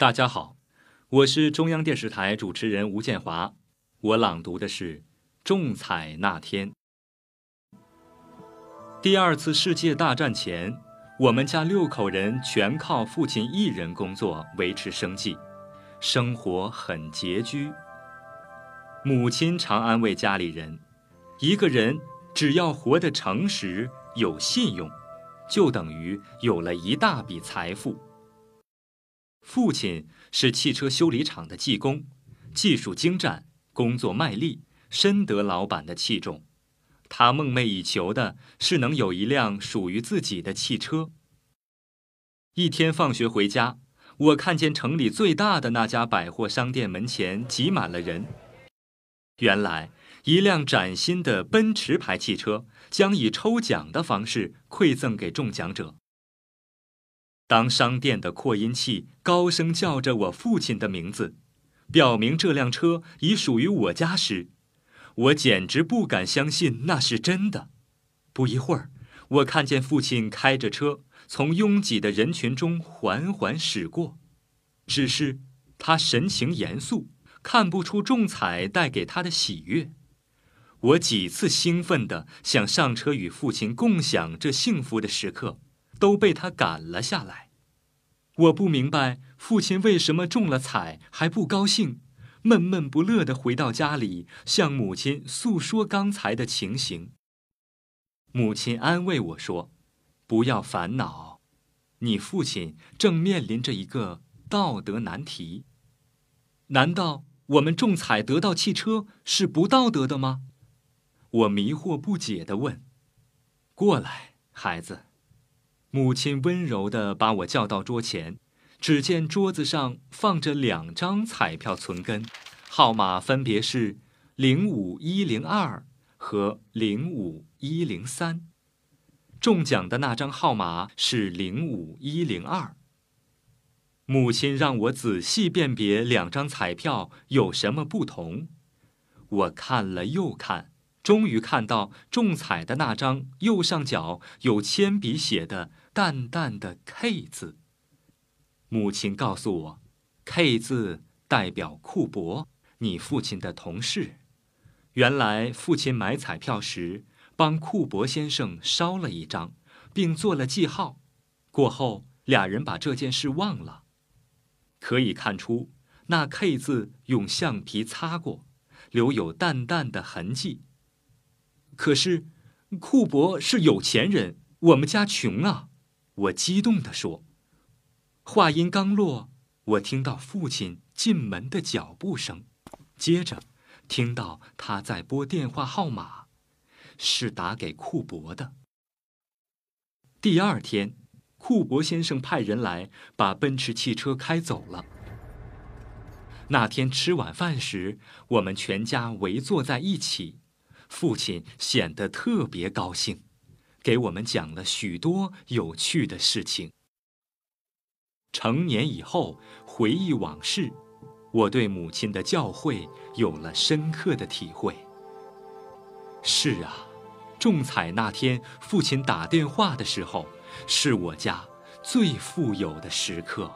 大家好，我是中央电视台主持人吴建华，我朗读的是《中彩那天》。第二次世界大战前，我们家六口人全靠父亲一人工作维持生计，生活很拮据。母亲常安慰家里人：一个人只要活得诚实、有信用，就等于有了一大笔财富。父亲是汽车修理厂的技工，技术精湛，工作卖力，深得老板的器重。他梦寐以求的是能有一辆属于自己的汽车。一天放学回家，我看见城里最大的那家百货商店门前挤满了人。原来，一辆崭新的奔驰牌汽车将以抽奖的方式馈赠给中奖者。当商店的扩音器高声叫着我父亲的名字，表明这辆车已属于我家时，我简直不敢相信那是真的。不一会儿，我看见父亲开着车从拥挤的人群中缓缓驶过，只是他神情严肃，看不出中彩带给他的喜悦。我几次兴奋地想上车与父亲共享这幸福的时刻。都被他赶了下来。我不明白父亲为什么中了彩还不高兴，闷闷不乐地回到家里，向母亲诉说刚才的情形。母亲安慰我说：“不要烦恼，你父亲正面临着一个道德难题。难道我们中彩得到汽车是不道德的吗？”我迷惑不解地问：“过来，孩子。”母亲温柔地把我叫到桌前，只见桌子上放着两张彩票存根，号码分别是零五一零二和零五一零三。中奖的那张号码是零五一零二。母亲让我仔细辨别两张彩票有什么不同，我看了又看。终于看到中彩的那张右上角有铅笔写的淡淡的 K 字。母亲告诉我，K 字代表库伯，你父亲的同事。原来父亲买彩票时帮库伯先生烧了一张，并做了记号。过后俩人把这件事忘了。可以看出，那 K 字用橡皮擦过，留有淡淡的痕迹。可是，库伯是有钱人，我们家穷啊！我激动地说。话音刚落，我听到父亲进门的脚步声，接着听到他在拨电话号码，是打给库伯的。第二天，库伯先生派人来把奔驰汽车开走了。那天吃晚饭时，我们全家围坐在一起。父亲显得特别高兴，给我们讲了许多有趣的事情。成年以后回忆往事，我对母亲的教诲有了深刻的体会。是啊，中彩那天，父亲打电话的时候，是我家最富有的时刻。